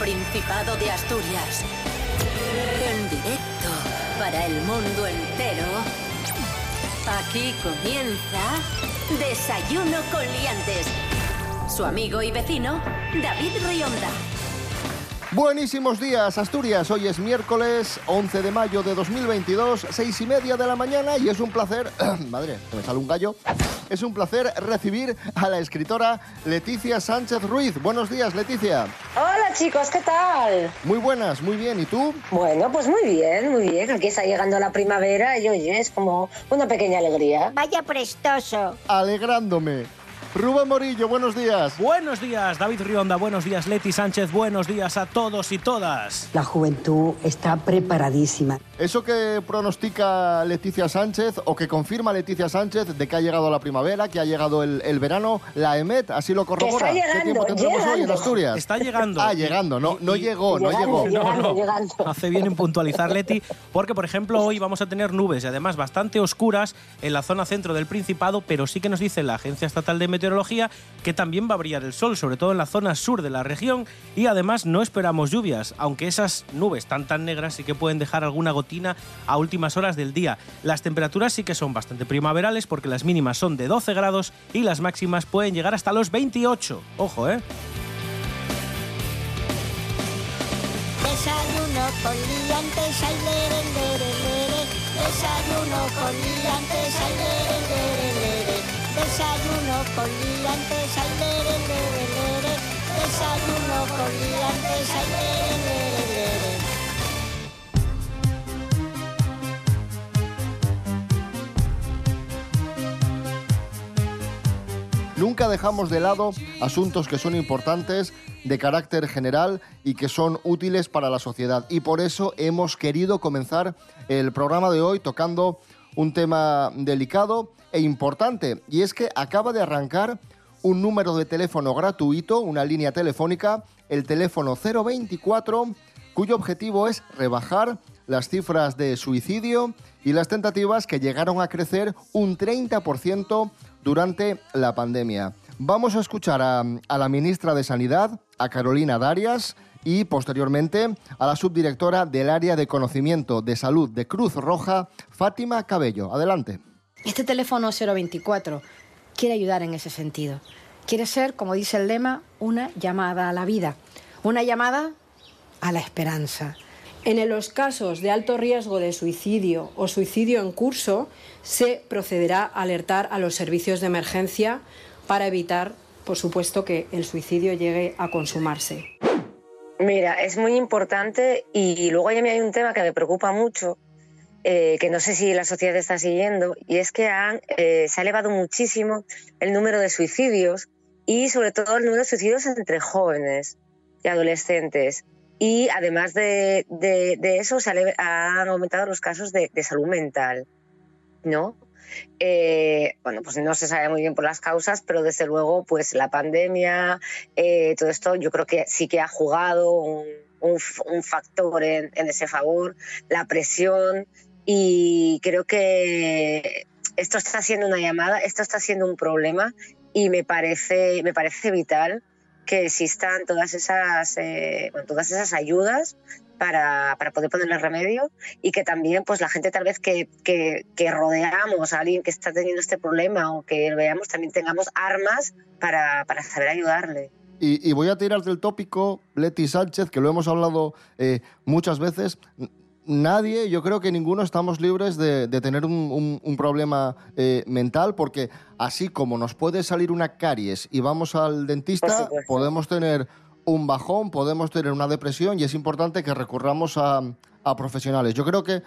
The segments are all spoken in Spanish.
Principado de Asturias. En directo para el mundo entero. Aquí comienza Desayuno con Liantes. Su amigo y vecino, David Rionda. Buenísimos días, Asturias. Hoy es miércoles 11 de mayo de 2022, seis y media de la mañana y es un placer, madre, que me sale un gallo, es un placer recibir a la escritora Leticia Sánchez Ruiz. Buenos días, Leticia. Hola chicos, ¿qué tal? Muy buenas, muy bien. ¿Y tú? Bueno, pues muy bien, muy bien. Aquí está llegando la primavera y oye, es como una pequeña alegría. Vaya prestoso. Alegrándome. Rubén Morillo, buenos días. Buenos días, David Rionda. Buenos días, Leti Sánchez. Buenos días a todos y todas. La juventud está preparadísima. Eso que pronostica Leticia Sánchez o que confirma Leticia Sánchez de que ha llegado la primavera, que ha llegado el, el verano, la EMET así lo corrobora. ¿Qué tiempo llegando, tendremos hoy en. Asturias? Está llegando. Ah, llegando, no, Y- no y- llegó, no Llegando, llegó. llegando, No, no. llegando. Hace bien en puntualizar, Leti, porque, por ejemplo, hoy vamos a tener nubes y además bastante oscuras en la zona centro del Principado, pero sí que nos dice la Agencia Estatal de Meteorología que también va a brillar el sol, sobre todo en la zona sur de la región, y además no esperamos lluvias, aunque esas nubes tan tan negras sí que pueden dejar alguna gotina a últimas horas del día. Las temperaturas sí que son bastante primaverales porque las mínimas son de 12 grados y las máximas pueden llegar hasta los 28. Ojo, ¿eh? Desayuno con liantes, ay, lere, lere, lere. Desayuno con liantes, ay. Desayuno con liantes, ay, lere. Desayuno con liantes, ay, lere. Nunca dejamos de lado asuntos que son importantes, de carácter general y que son útiles para la sociedad. Y por eso hemos querido comenzar el programa de hoy tocando un tema delicado e importante. Y es que acaba de arrancar un número de teléfono gratuito, una línea telefónica, el teléfono 024, cuyo objetivo es rebajar las cifras de suicidio y las tentativas que llegaron a crecer un 30% durante la pandemia. Vamos a escuchar a, a la ministra de Sanidad, a Carolina Darias, y posteriormente a la subdirectora del área de conocimiento de salud de Cruz Roja, Fátima Cabello. Adelante. Este teléfono 024 quiere ayudar en ese sentido. Quiere ser, como dice el lema, una llamada a la vida, una llamada a la esperanza. En los casos de alto riesgo de suicidio o suicidio en curso, se procederá a alertar a los servicios de emergencia para evitar, por supuesto, que el suicidio llegue a consumarse. Mira, es muy importante y luego ya me hay un tema que me preocupa mucho, eh, que no sé si la sociedad está siguiendo, y es que han, eh, se ha elevado muchísimo el número de suicidios y sobre todo el número de suicidios entre jóvenes y adolescentes. Y además de, eso, se han aumentado los casos de, salud mental, ¿no? Eh, bueno, pues no se sabe muy bien por las causas, pero desde luego, pues la pandemia, eh, todo esto, yo creo que sí que ha jugado un, factor en ese favor, la presión, y creo que esto está siendo una llamada, esto está siendo un problema, y me parece, me parece vital que existan todas esas, eh, todas esas ayudas para, para poder ponerle remedio y que también pues la gente tal vez que, que, rodeamos a alguien que está teniendo este problema o que lo veamos también tengamos armas para, para saber ayudarle. Y, y voy a tirar del tópico, Leti Sánchez, que lo hemos hablado eh, muchas veces. Nadie, yo creo que ninguno estamos libres de, de tener un, un- un problema eh, mental, porque así como nos puede salir una caries y vamos al dentista, podemos tener un bajón, podemos tener una depresión y es importante que recurramos a, a profesionales. Yo creo que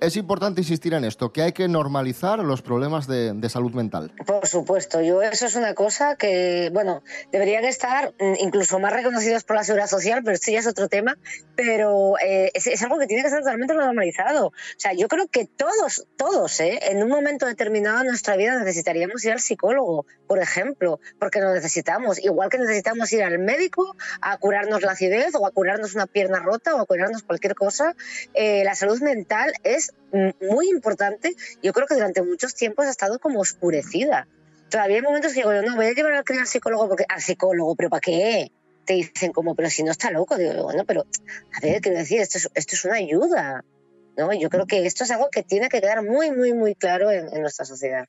es importante insistir en esto, que hay que normalizar los problemas de, de salud mental. Por supuesto, yo eso es una cosa que, bueno, deberían estar mm, incluso más reconocidos por la seguridad social, pero esto ya es otro tema, pero eh, es, es algo que tiene que estar totalmente normalizado. O sea, yo creo que todos, todos, ¿eh? en un momento determinado de nuestra vida necesitaríamos ir al psicólogo, por ejemplo, porque lo necesitamos, igual que necesitamos ir al médico a curarnos la acidez o a curarnos una pierna rota o a curarnos cualquier cosa, eh, la salud mental es muy importante. Yo creo que durante muchos tiempos ha estado como oscurecida. Todavía hay momentos que digo, yo no voy a llevar al crío al psicólogo porque al psicólogo, pero ¿para qué? te dicen como, pero si no está loco, digo, bueno, pero a ver, quiero decir, esto es, esto es una ayuda, ¿no? Yo creo que esto es algo que tiene que quedar muy, muy, muy claro en nuestra sociedad.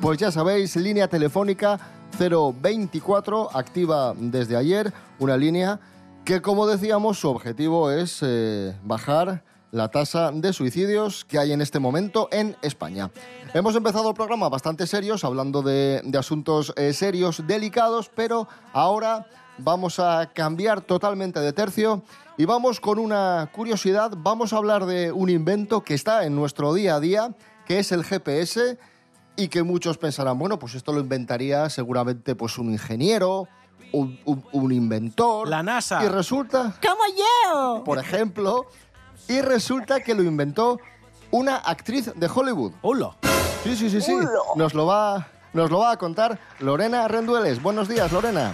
Pues ya sabéis, línea telefónica 024, activa desde ayer, una línea que, como decíamos, su objetivo es eh, bajar la tasa de suicidios que hay en este momento en España. Hemos empezado el programa bastante serios, hablando de, asuntos eh, serios, delicados, pero ahora vamos a cambiar totalmente de tercio y vamos con una curiosidad. Vamos a hablar de un invento que está en nuestro día a día, que es el GPS y que muchos pensarán, bueno, pues esto lo inventaría seguramente pues un ingeniero, un, un- un inventor. La NASA. Y resulta, ¡Como yo! por ejemplo, y resulta que lo inventó una actriz de Hollywood. ¡Hola! Sí, sí, sí, sí. Nos lo va, nos lo va a contar Lorena Rendueles. Buenos días, Lorena.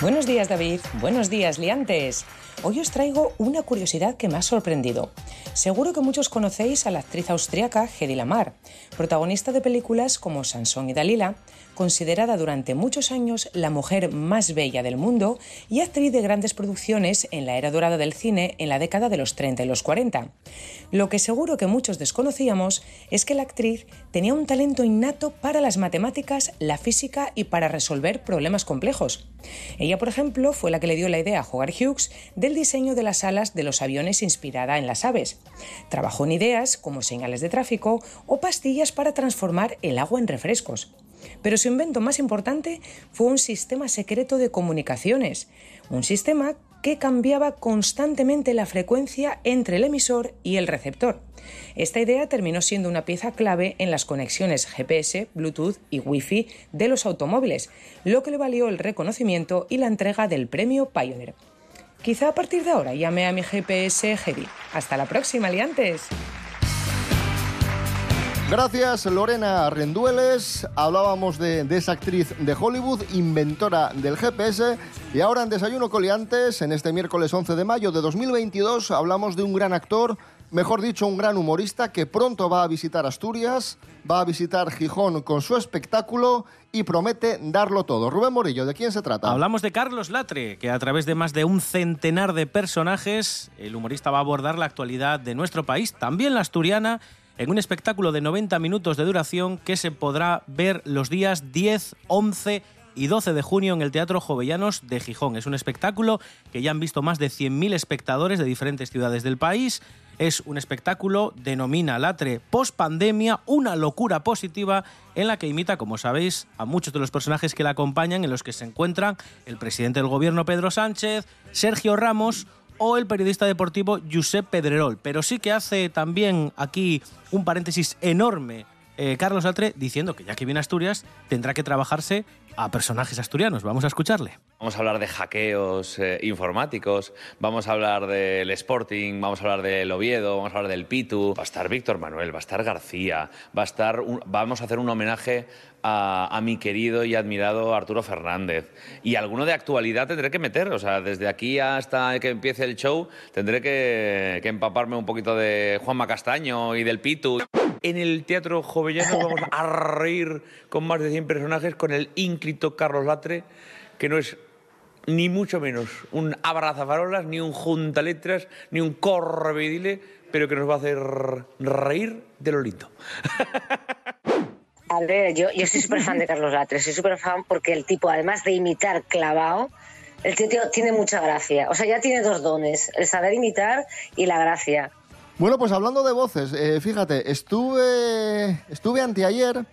Buenos días, David. Buenos días, liantes. Hoy os traigo una curiosidad que me ha sorprendido. Seguro que muchos conocéis a la actriz austriaca Hedy Lamar, protagonista de películas como Sansón y Dalila, considerada durante muchos años la mujer más bella del mundo y actriz de grandes producciones en la era dorada del cine en la década de los 30 y los 40. Lo que seguro que muchos desconocíamos es que la actriz tenía un talento innato para las matemáticas, la física y para resolver problemas complejos. Ella, por ejemplo, fue la que le dio la idea a Howard Hughes del diseño de las alas de los aviones inspirada en las aves. Trabajó en ideas como señales de tráfico o pastillas para transformar el agua en refrescos. Pero su invento más importante fue un sistema secreto de comunicaciones, un sistema que cambiaba constantemente la frecuencia entre el emisor y el receptor. Esta idea terminó siendo una pieza clave en las conexiones GPS, Bluetooth y Wi-Fi de los automóviles, lo que le valió el reconocimiento y la entrega del premio Pioneer. Quizá a partir de ahora llame a mi GPS Heavy. Hasta la próxima, liantes. Gracias, Lorena Rendueles. Hablábamos de, de esa actriz de Hollywood, inventora del GPS. Y ahora en Desayuno Coliantes, en este miércoles 11 de mayo de 2022, hablamos de un gran actor, mejor dicho, un gran humorista que pronto va a visitar Asturias, va a visitar Gijón con su espectáculo y promete darlo todo. Rubén Morillo, ¿de quién se trata? Hablamos de Carlos Latre, que a través de más de un centenar de personajes, el humorista va a abordar la actualidad de nuestro país, también la asturiana, en un espectáculo de 90 minutos de duración que se podrá ver los días 10, 11 y 12 de junio en el Teatro Jovellanos de Gijón. Es un espectáculo que ya han visto más de 100.000 espectadores de diferentes ciudades del país. Es un espectáculo, denomina Latre post pandemia, una locura positiva en la que imita, como sabéis, a muchos de los personajes que la acompañan, en los que se encuentran el presidente del gobierno Pedro Sánchez, Sergio Ramos o el periodista deportivo Josep Pedrerol. Pero sí que hace también aquí un paréntesis enorme eh, Carlos Latre diciendo que ya que viene Asturias tendrá que trabajarse a personajes asturianos. Vamos a escucharle. Vamos a hablar de hackeos eh, informáticos, vamos a hablar del Sporting, vamos a hablar del Oviedo, vamos a hablar del Pitu. Va a estar Víctor Manuel, va a estar García, va a estar un- vamos a hacer un homenaje a, a mi querido y admirado Arturo Fernández. Y alguno de actualidad tendré que meter, o sea, desde aquí hasta que empiece el show tendré que, que empaparme un poquito de Juanma Castaño y del Pitu. En el Teatro Jovellano vamos a reír con más de 100 personajes con el ínclito Carlos Latre, que no es ni mucho menos un abrazafarolas, ni un juntaletras, ni un correvidile, pero que nos va a hacer reír de lo lindo. A ver, yo, soy súper fan de Carlos Latre, soy súper fan porque el tipo, además de imitar clavado, el tío tiene mucha gracia. O sea, ya tiene dos dones, el saber imitar y la gracia. Bueno, pues hablando de voces, eh, fíjate, estuve, estuve anteayer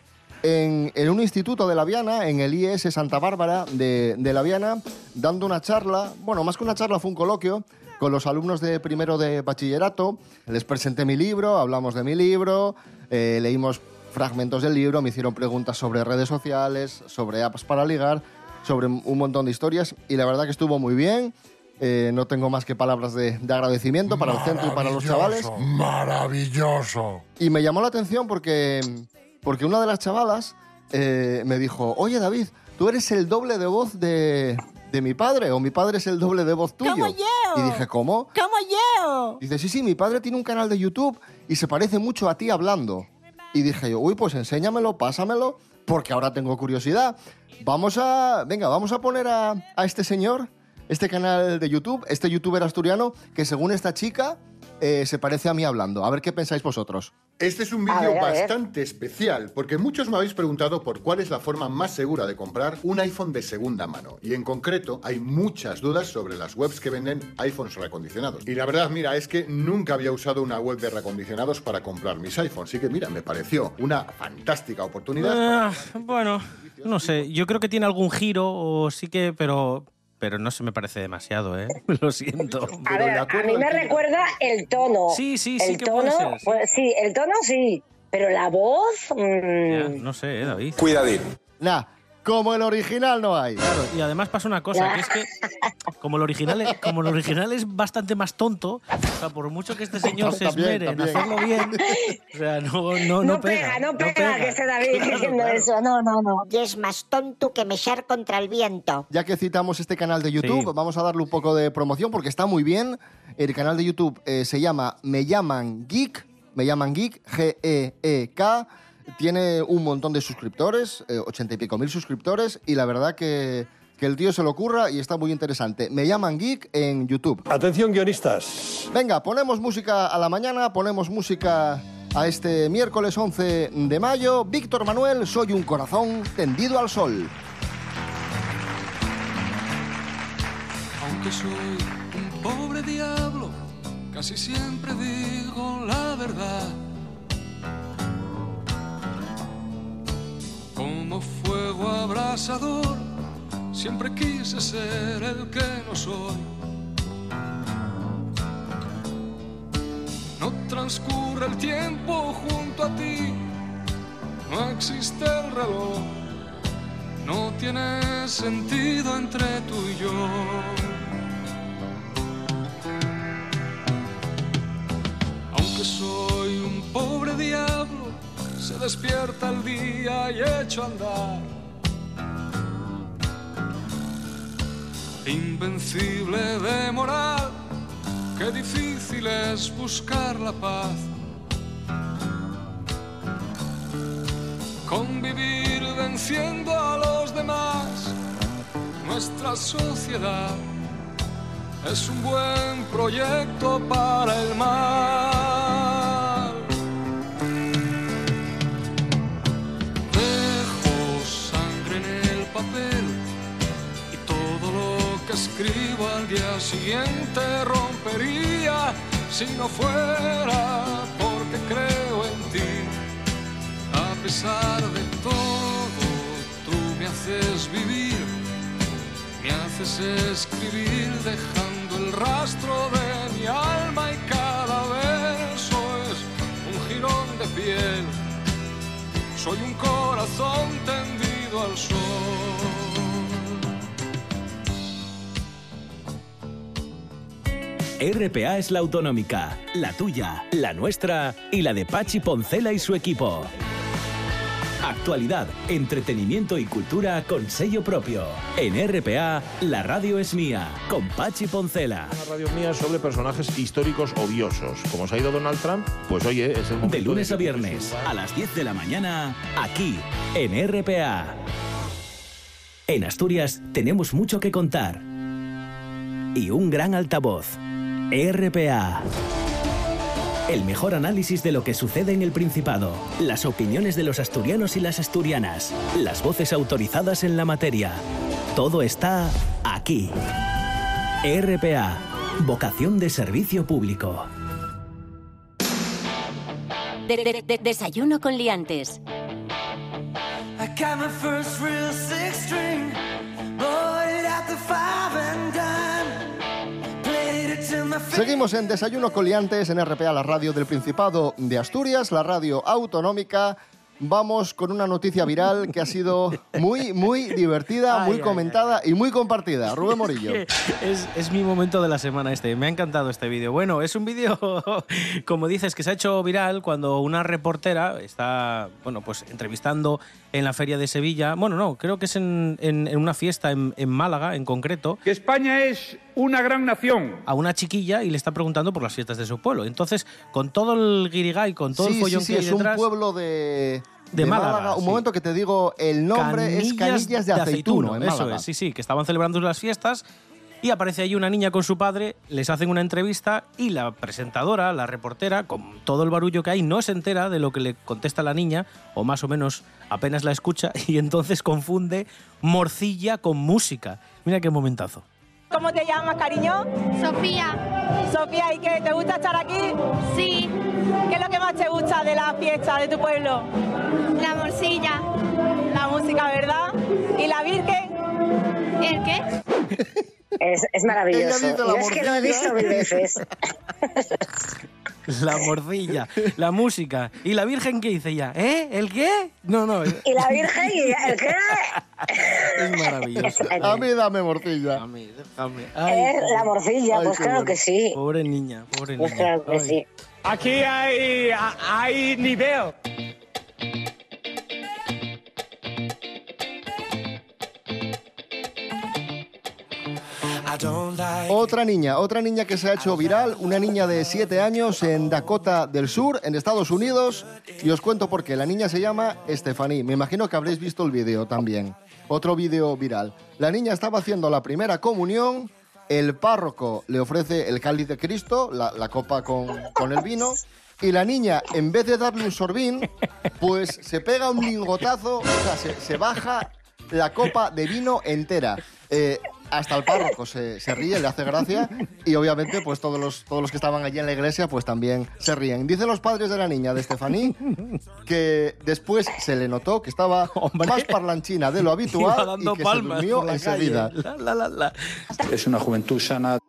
en, en un instituto de La Viana, en el IES Santa Bárbara de, de La Viana, dando una charla, bueno, más que una charla fue un coloquio con los alumnos de primero de bachillerato. Les presenté mi libro, hablamos de mi libro, eh, leímos fragmentos del libro, me hicieron preguntas sobre redes sociales, sobre apps para ligar, sobre un montón de historias y la verdad que estuvo muy bien. Eh, no tengo más que palabras de, de agradecimiento para el centro y para los chavales. Maravilloso. Y me llamó la atención porque, porque una de las chavalas eh, me dijo, oye David, tú eres el doble de voz de, de mi padre o mi padre es el doble de voz tuyo. ¡Como yo! Y dije, ¿cómo? ¡Como yo! Dice, sí, sí, mi padre tiene un canal de YouTube y se parece mucho a ti hablando. Y dije yo, uy, pues enséñamelo, pásamelo, porque ahora tengo curiosidad. Vamos a, venga, vamos a poner a, a este señor, este canal de YouTube, este youtuber asturiano, que según esta chica eh, se parece a mí hablando. A ver qué pensáis vosotros. Este es un vídeo bastante especial porque muchos me habéis preguntado por cuál es la forma más segura de comprar un iPhone de segunda mano. Y en concreto hay muchas dudas sobre las webs que venden iPhones reacondicionados. Y la verdad, mira, es que nunca había usado una web de reacondicionados para comprar mis iPhones. Así que mira, me pareció una fantástica oportunidad. Ah, bueno, no sé. Yo creo que tiene algún giro o sí que, pero, pero no se me parece demasiado, ¿eh? Lo siento. A ver, a mí me recuerda el tono. Sí, sí, el sí que tono, puede ser, sí. pues sí, el tono sí, pero la voz. mm, Ya, no sé, ¿eh, David. Cuidadín. Nah, como el original no hay. Claro, y además pasa una cosa, que es que como el original es, como el original es bastante más tonto, o sea, por mucho que este señor se También, esmere en también. hacerlo bien, o sea, no, no, no, no pega. pega, no pega, que ese David Claro, diciendo claro. eso. No, no, no. Y es más tonto que mechar contra el viento. Ya que citamos este canal de YouTube, Sí. vamos a darle un poco de promoción porque está muy bien. El canal de YouTube eh, se llama Me llaman Geek, Me llaman Geek, G-E-E-K. Tiene un montón de suscriptores, eh, ochenta y pico mil suscriptores, y la verdad que, que el tío se lo ocurra y está muy interesante. Me llaman Geek en YouTube. Atención guionistas. Venga, ponemos música a la mañana, ponemos música a este miércoles 11 de mayo. Víctor Manuel, soy un corazón tendido al sol. Aunque soy un pobre diablo, casi siempre digo la verdad. Como fuego abrasador, siempre quise ser el que no soy. No transcurre el tiempo junto a ti, no existe el reloj. No tiene sentido entre tú y yo. Se despierta el día y echo a andar. Invencible de moral, qué difícil es buscar la paz. Convivir venciendo a los demás, nuestra sociedad es un buen proyecto para el mal. Que escribo al día siguiente rompería si no fuera porque creo en ti. A pesar de todo, tú me haces vivir, me haces escribir dejando el rastro de mi alma y cada verso es un jirón de piel. Soy un corazón tendido al sol. RPA es la autonómica, la tuya, la nuestra y la de Pachi Poncela y su equipo. Actualidad, entretenimiento y cultura con sello propio. En RPA, la radio es mía, con Pachi Poncela. Una radio mía sobre personajes históricos odiosos. Como se ha ido Donald Trump, pues oye, es el momento De lunes a viernes, a las 10 de la mañana, aquí, en RPA. En Asturias tenemos mucho que contar. Y un gran altavoz. RPA. El mejor análisis de lo que sucede en el Principado, las opiniones de los asturianos y las asturianas, las voces autorizadas en la materia. Todo está aquí. RPA. Vocación de servicio público. De- de- de- desayuno con liantes. I got my first real six string, Seguimos en Desayuno Coliantes en RPA, la radio del Principado de Asturias, la radio autonómica. Vamos con una noticia viral que ha sido muy, muy divertida, Ay, muy ay, comentada y muy compartida. Rubén Morillo. Es, es mi momento de la semana este. Me ha encantado este vídeo. Bueno, es un vídeo, como dices, que se ha hecho viral cuando una reportera está, bueno, pues entrevistando en la feria de Sevilla. Bueno, no, creo que es en, en- en una fiesta en, en Málaga, en concreto. Que España es una gran nación. A una chiquilla y le está preguntando por las fiestas de su pueblo. Entonces, con todo el guirigay, con todo sí, el follón sí, sí, que hay es un detrás, pueblo de, De Málaga, Un sí. momento que te digo, el nombre es Canillas de, Aceituno, en Eso Málaga. es, sí, sí, que estaban celebrando las fiestas y aparece allí una niña con su padre, les hacen una entrevista y la presentadora, la reportera, con todo el barullo que hay, no se entera de lo que le contesta la niña, o más o menos apenas la escucha, y entonces confunde morcilla con música. Mira qué momentazo. ¿Cómo te llamas, cariño? Sofía. Sofía, ¿y qué? ¿Te gusta estar aquí? Sí. ¿Qué es lo que más te gusta de la fiesta de tu pueblo? La morcilla. La música, ¿verdad? ¿Y la Virgen? ¿El qué? Es, es maravilloso. Yo es que lo he visto mil veces. La morcilla, la música. ¿Y la Virgen qué dice ella? ¿Eh? ¿El qué? No, no. Y la Virgen y el qué. Es maravilloso. A mí dame morcilla. A mí, déjame. Es la morcilla, pues claro que sí. Pobre niña, pobre niña. Pues claro que Ay. sí. Aquí hay, hay nivel. Otra niña, otra niña que se ha hecho viral, una niña de 7 años en Dakota del Sur, en Estados Unidos. Y os cuento por qué. La niña se llama Stephanie. Me imagino que habréis visto el vídeo también. Otro vídeo viral. La niña estaba haciendo la primera comunión. El párroco le ofrece el cáliz de Cristo, la, copa con, con el vino. Y la niña, en vez de darle un sorbín, pues se pega un lingotazo, o sea, se, se baja la copa de vino entera. Eh, hasta el párroco se, se ríe, le hace gracia y obviamente pues todos los, todos los que estaban allí en la iglesia pues también se ríen. Dicen los padres de la niña de Estefaní que después se le notó que estaba más parlanchina de lo habitual y que se durmió enseguida. la, la, la. Es una juventud sana.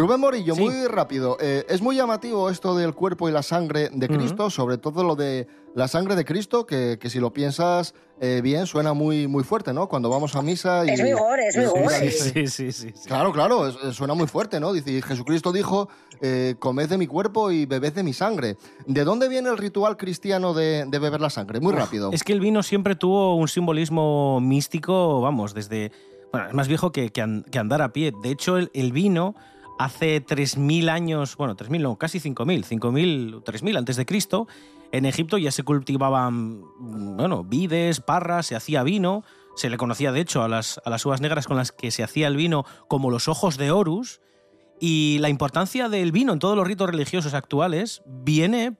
Rubén Morillo, muy rápido. Eh, es muy llamativo esto del cuerpo y la sangre de Cristo, sobre todo lo de la sangre de Cristo, que, que si lo piensas eh, bien suena muy, muy fuerte, ¿no? Cuando vamos a misa y... Es gore, es dice- Sí, sí, sí. sí. Claro, claro, suena muy fuerte, ¿no? Dice, Jesucristo dijo, eh, comed de mi cuerpo y bebed de mi sangre. ¿De dónde viene el ritual cristiano de, de beber la sangre? Muy rápido. Es que el vino siempre tuvo un simbolismo místico, vamos, desde. Bueno, es más viejo que, que an- que andar a pie. De hecho, el, el vino hace 3.000 años, bueno, 3.000 no, casi 5.000, 5.000, 3.000 antes de Cristo, en Egipto ya se cultivaban, bueno, vides, parras, se hacía vino. Se le conocía, de hecho, a las, a las uvas negras con las que se hacía el vino como los ojos de Horus. Y la importancia del vino en todos los ritos religiosos actuales viene,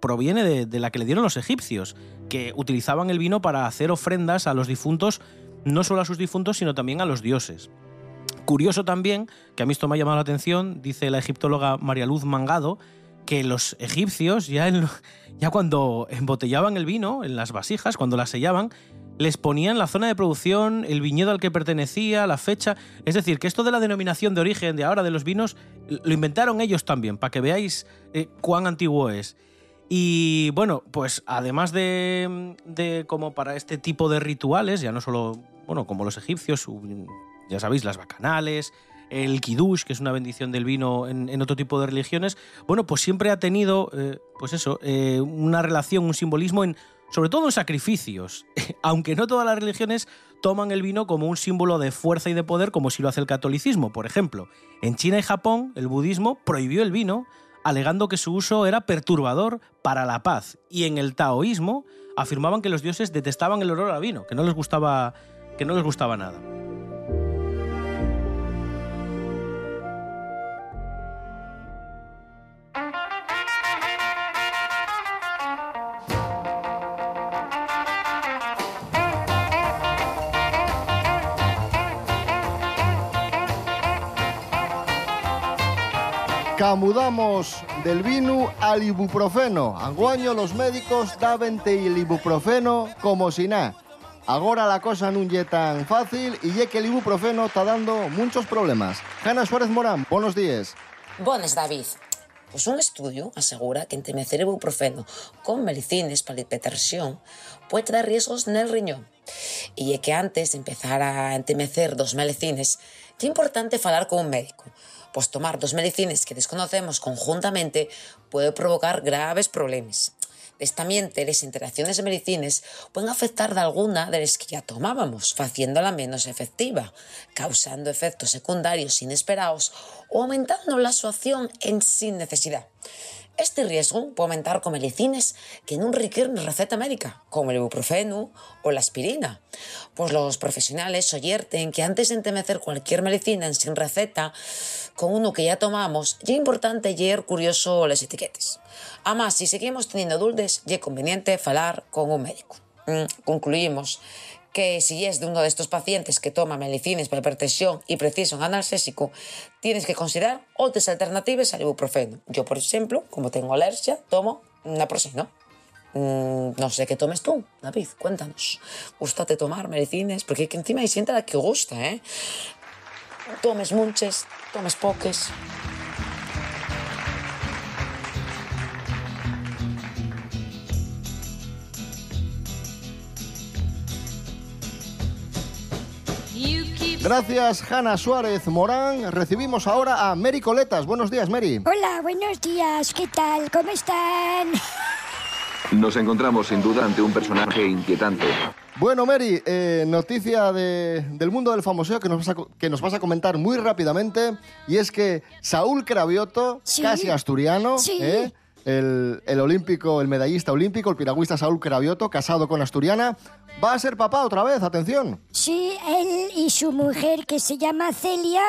proviene de, de la que le dieron los egipcios, que utilizaban el vino para hacer ofrendas a los difuntos, no solo a sus difuntos, sino también a los dioses. Curioso también, que a mí esto me ha llamado la atención, dice la egiptóloga María Luz Mangado, que los egipcios ya, cuando embotellaban el vino en las vasijas, cuando las sellaban, les ponían la zona de producción, el viñedo al que pertenecía, la fecha. Es decir, que esto de la denominación de origen de ahora de los vinos lo inventaron ellos también, para que veáis eh, cuán antiguo es. Y bueno, pues además de, de como para este tipo de rituales, ya no solo, bueno, como los egipcios, ya sabéis, las bacanales, el kiddush, que es una bendición del vino en, otro tipo de religiones, bueno, pues siempre ha tenido, eh, pues eso, eh, una relación, un simbolismo en, sobre todo en sacrificios, aunque no todas las religiones toman el vino como un símbolo de fuerza y de poder, como si lo hace el catolicismo. Por ejemplo, en China y Japón, el budismo prohibió el vino, alegando que su uso era perturbador para la paz. Y en el taoísmo afirmaban que los dioses detestaban el olor a vino, que no les gustaba, que no les gustaba nada. Camudamos del vino al ibuprofeno. Anguaño los médicos davente el ibuprofeno como si nada. Agora la cosa non lle tan fácil y ye que el ibuprofeno está dando muchos problemas. Jana Suárez Morán, buenos días. Bones, David. Pues un estudio asegura que entremecer ibuprofeno con melicines para hipertensión puede dar riesgos en el riñón. Y é que antes de empezar a entremecer dos melicines, é importante falar con un médico, pues tomar dos melicines que desconocemos conjuntamente puede provocar graves problemas. Destamente, las interacciones de medicinas pueden afectar de alguna de las que ya tomábamos, haciéndola menos efectiva, causando efectos secundarios inesperados o aumentando la su acción en sin necesidad. Este riesgo puede aumentar con medicinas que no requieren receta médica, como el ibuprofeno o la aspirina. Pues los profesionales oyerten que antes de entemecer cualquier medicina en sin receta, con uno que ya tomamos, ya importante leer curioso las etiquetas. Además, si seguimos teniendo dulces, ya es conveniente falar con un médico. Mm, concluimos que si es de uno de estos pacientes que toma medicinas para hipertensión y precisa un analgésico, tienes que considerar otras alternativas al ibuprofeno. Yo, por ejemplo, como tengo alergia, tomo naproxeno. Mm, no sé qué tomes tú, David, cuéntanos. ¿Gústate tomar medicinas? Porque encima hay gente a la que gusta, ¿eh? Tomes muchas, tomes poques. Gracias, Hanna Suárez Morán. Recibimos ahora a Mary Coletas. Buenos días, Mary. Hola, buenos días. ¿Qué tal? ¿Cómo están? Nos encontramos sin duda ante un personaje inquietante. Bueno, Mary, eh, noticia de- del mundo del famoseo que nos, vas a, que nos vas a comentar muy rápidamente. Y es que Saúl Cravioto, Sí. casi asturiano, Sí. ¿eh? el, el olímpico, el medallista olímpico, el piragüista Saúl Cravioto, casado con asturiana, va a ser papá otra vez. Atención. Sí, él y su mujer, que se llama Celia,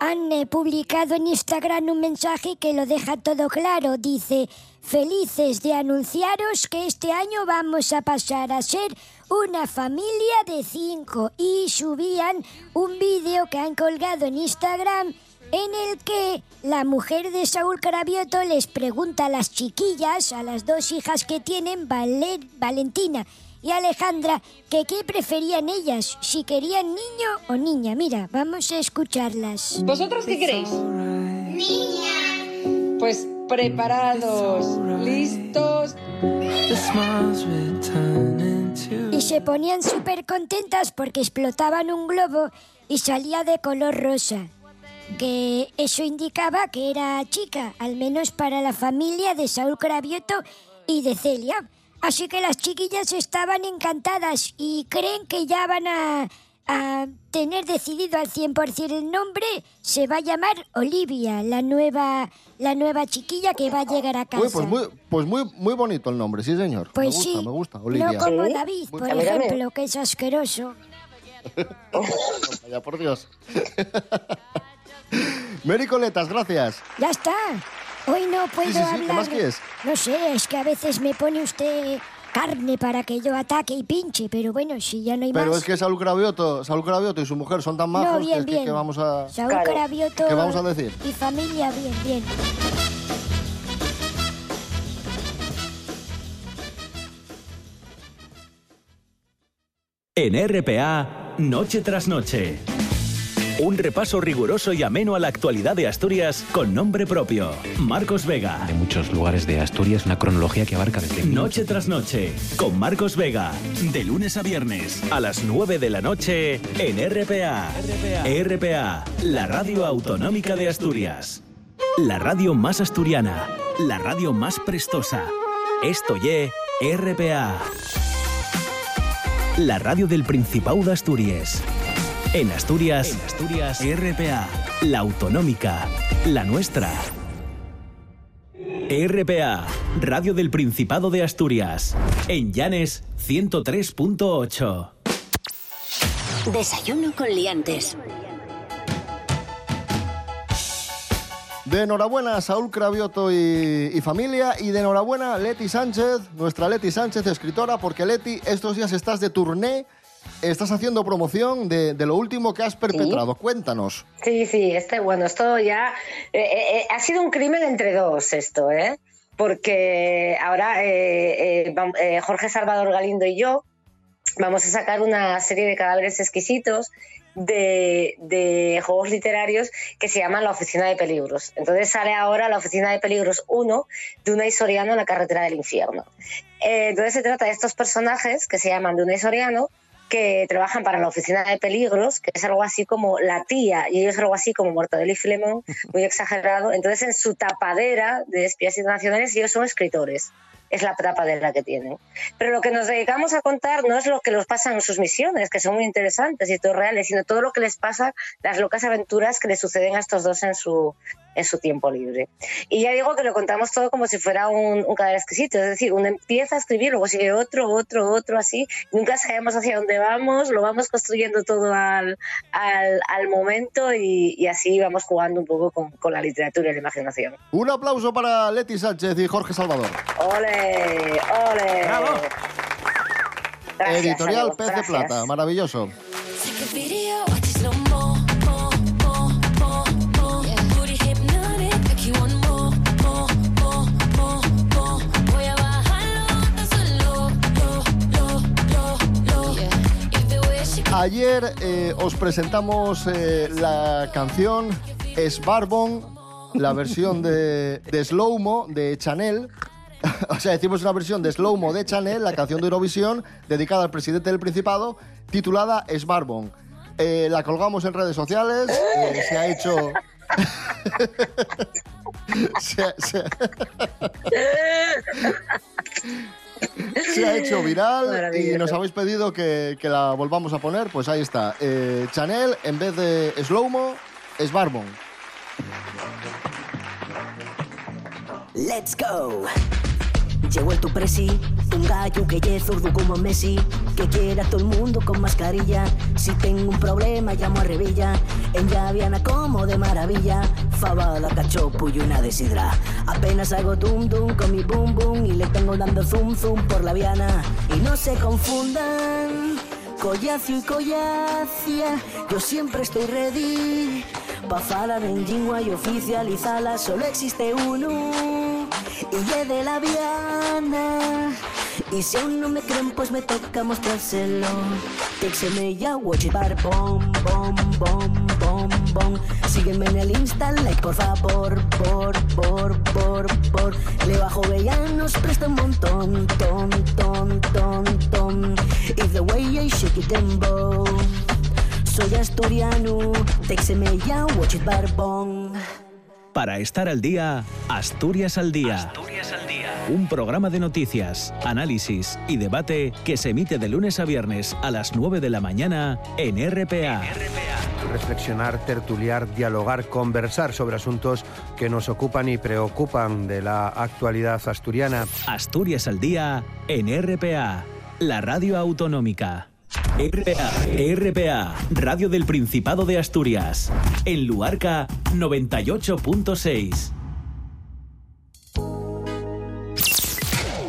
han eh, publicado en Instagram un mensaje que lo deja todo claro. Dice, felices de anunciaros que este año vamos a pasar a ser una familia de cinco. Y subían un vídeo que han colgado en Instagram en el que la mujer de Saúl Carabioto les pregunta a las chiquillas, a las dos hijas que tienen, Vale- Valentina y Alejandra, que qué preferían ellas, si querían niño o niña. Mira, vamos a escucharlas. ¿Vosotros qué queréis? Niña. Pues preparados, listos. Y se ponían súper contentas porque explotaban un globo y salía de color rosa. Que eso indicaba que era chica, al menos para la familia de Saúl Cravioto y de Celia. Así que las chiquillas estaban encantadas y creen que ya van a, a tener decidido al 100% el nombre. Se va a llamar Olivia, la nueva, la nueva chiquilla que va a llegar a casa. Uy, pues muy, pues muy, muy bonito el nombre, sí, señor. Pues me gusta, sí. me gusta. Olivia. No como David, Muy por ejemplo, que es asqueroso. Vaya, por Dios. Mary Coletas, gracias. Ya está. Hoy no puedo Sí, sí, sí, ¿qué hablar. más quieres? No sé, es que a veces me pone usted carne para que yo ataque y pinche, pero bueno, si ya no hay Pero más. es que Saúl Cravioto, Saúl Cravioto y su mujer son tan majos no, que bien, que, bien. que vamos a Saúl Cravioto ¿Qué vamos a decir? Y familia, bien, bien. En RPA, noche tras noche. Un repaso riguroso y ameno a la actualidad de Asturias con nombre propio. Marcos Vega. De muchos lugares de Asturias, una cronología que abarca desde... Noche tras noche, con Marcos Vega. De lunes a viernes, a las 9 de la noche, en RPA. RPA, la radio autonómica de Asturias. La radio más asturiana, la radio más prestosa. Esto ye RPA. La radio del Principado de Asturias. En Asturias, en Asturias, RPA, la autonómica, la nuestra. RPA, Radio del Principado de Asturias. En Llanes 103.8. Desayuno con liantes. De enhorabuena Saúl Cravioto y, y familia y de enhorabuena Leti Sánchez, nuestra Leti Sánchez, escritora, porque Leti, estos días estás de turné, estás haciendo promoción de, de lo último que has perpetrado. Cuéntanos. Sí, sí, este, bueno, esto ya eh, eh, ha sido un crimen entre dos esto, ¿eh? Porque ahora eh, eh, eh, Jorge Salvador Galindo y yo vamos a sacar una serie de cadáveres exquisitos de, de juegos literarios que se llaman La Oficina de Peligros. Entonces sale ahora La Oficina de Peligros 1 de una Soriano en la carretera del infierno. Eh, entonces se trata de estos personajes que se llaman de una Soriano que trabajan para la oficina de peligros, que es algo así como la tía, y ellos algo así como Mortadelo y Filemón, muy exagerado. Entonces, en su tapadera de espías internacionales, ellos son escritores. Es la tapa de la que tienen. Pero lo que nos dedicamos a contar no es lo que les pasa en sus misiones, que son muy interesantes y todo reales, sino todo lo que les pasa, las locas aventuras que les suceden a estos dos en su, en su tiempo libre. Y ya digo que lo contamos todo como si fuera un, un cadáver exquisito, es decir, uno empieza a escribir, luego sigue otro, otro, otro, así, nunca sabemos hacia dónde vamos, lo vamos construyendo todo al, al, al momento y, y así vamos jugando un poco con, con la literatura y la imaginación. Un aplauso para Leti Sánchez y Jorge Salvador. ¡Ole! ¡Ole! Gracias, Editorial amigos, Pez de. Plata, maravilloso. Ayer eh, os presentamos eh, la canción Sbarbon, la versión de, de Slowmo de Chanel. O sea, decimos una versión de Slowmo de Chanel, la canción de Eurovisión, dedicada al presidente del Principado, titulada Sbarbon. Eh, la colgamos en redes sociales, eh, se ha hecho... se, ha- se- se ha hecho viral y nos habéis pedido que, que la volvamos a poner, pues ahí está. Eh, Chanel, en vez de Slowmo, es Barbon. Let's go. Llegó el tu presi, un gallo que es zurdo como Messi, que quiere a todo el mundo con mascarilla. Si tengo un problema llamo a Revilla, en Llaviana como de maravilla. Fabada, cachopo y una desidra. Apenas hago dum dum con mi boom boom y le tengo dando zoom zoom por la viana. Y no se confundan, collacio y collacia, yo siempre estoy ready. Pa' falar en lingua y oficializarla solo existe uno y de la Viana. Y si aún no me creen, pues me toca mostrárselo. Texeme ya, watch it, bar, bom, bom, bom, bom, bom. Sígueme en el Insta, like, por favor, por, por, por, por. Le bajo nos presta un montón, ton, ton, ton, ton. If the way I shake it dembow. Soy asturiano, texeme ya, watch it, barbón. Para estar al día, Asturias al día. Un programa de noticias, análisis y debate que se emite de lunes a viernes a las 9 de la mañana en RPA. reflexionar, tertuliar, dialogar, conversar sobre asuntos que nos ocupan y preocupan de la actualidad asturiana. Asturias al día en RPA, la radio autonómica. RPA, RPA, Radio del Principado de Asturias. En Luarca 98.6.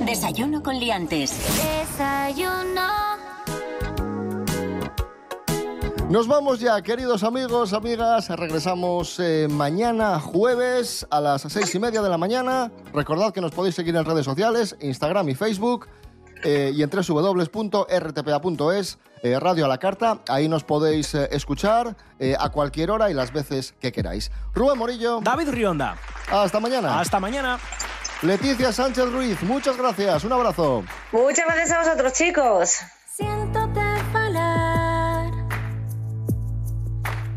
Desayuno con liantes. Desayuno. Nos vamos ya, queridos amigos, amigas. Regresamos eh, mañana jueves a las seis y media de la mañana. Recordad que nos podéis seguir en redes sociales, Instagram y Facebook. eh, y en www.rtpa.es, eh, Radio a la Carta. Ahí nos podéis eh, escuchar eh, a cualquier hora y las veces que queráis. Rubén Morillo. David Rionda. Hasta mañana. Hasta mañana. Leticia Sánchez Ruiz, muchas gracias. Un abrazo. Muchas gracias a vosotros, chicos. Siéntate falar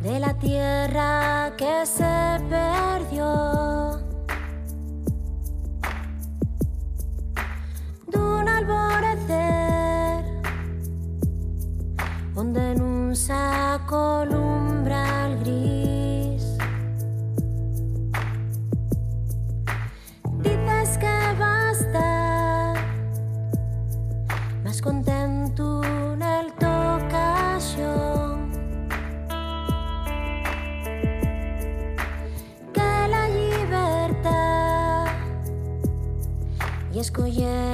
de la tierra que se perdió. Nun saco umbral gris. Dices que basta más contento en el ocasión que la libertad y ni